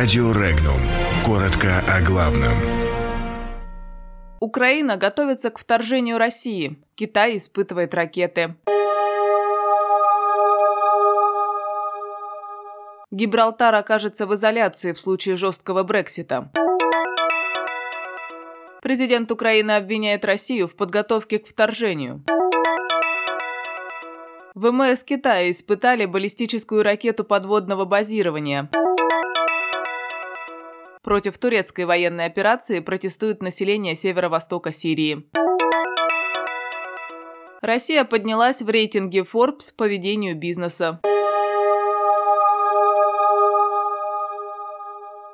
Радио Регнум. Коротко о главном. Украина готовится к вторжению России. Китай испытывает ракеты. Гибралтар окажется в изоляции в случае жесткого Брексита. Президент Украины обвиняет Россию в подготовке к вторжению. ВМС Китая испытали баллистическую ракету подводного базирования. Против турецкой военной операции протестует население северо-востока Сирии. Россия поднялась в рейтинге Forbes по ведению бизнеса.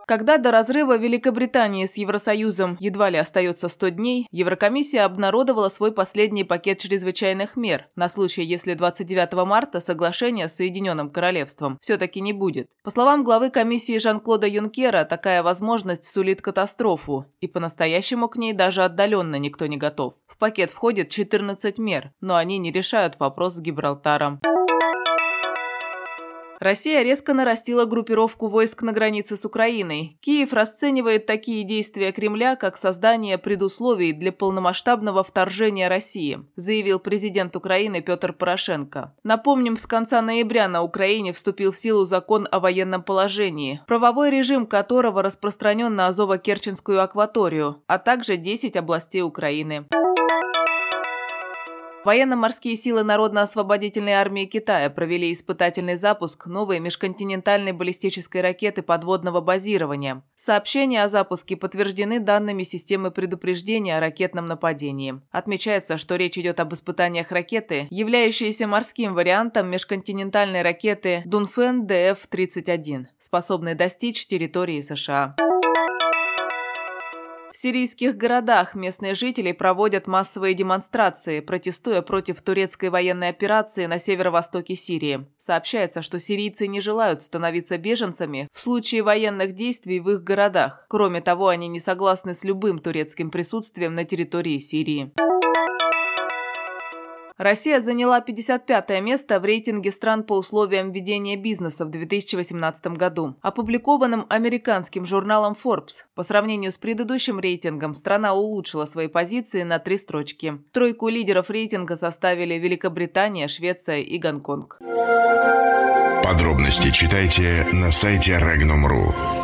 Когда до разрыва Великобритании с Евросоюзом едва ли остается 100 дней, Еврокомиссия обнародовала свой последний пакет чрезвычайных мер на случай, если 29 марта соглашения с Соединенным Королевством все-таки не будет. По словам главы комиссии Жан-Клода Юнкера, такая возможность сулит катастрофу, и по-настоящему к ней даже отдаленно никто не готов. В пакет входит 14 мер, но они не решают вопрос с Гибралтаром. Россия резко нарастила группировку войск на границе с Украиной. Киев расценивает такие действия Кремля как создание предусловий для полномасштабного вторжения России, заявил президент Украины Петр Порошенко. Напомним, с конца ноября на Украине вступил в силу закон о военном положении, правовой режим которого распространен на Азово-Керченскую акваторию, а также 10 областей Украины. Военно-морские силы Народно-освободительной армии Китая провели испытательный запуск новой межконтинентальной баллистической ракеты подводного базирования. Сообщения о запуске подтверждены данными системы предупреждения о ракетном нападении. Отмечается, что речь идет об испытаниях ракеты, являющейся морским вариантом межконтинентальной ракеты Дунфен ДФ-31, способной достичь территории США. В сирийских городах местные жители проводят массовые демонстрации, протестуя против турецкой военной операции на северо-востоке Сирии. Сообщается, что сирийцы не желают становиться беженцами в случае военных действий в их городах. Кроме того, они не согласны с любым турецким присутствием на территории Сирии. Россия заняла 55 место в рейтинге стран по условиям ведения бизнеса в 2018 году, опубликованном американским журналом Forbes. По сравнению с предыдущим рейтингом, страна улучшила свои позиции на три строчки. Тройку лидеров рейтинга составили Великобритания, Швеция и Гонконг. Подробности читайте на сайте Regnum.ru.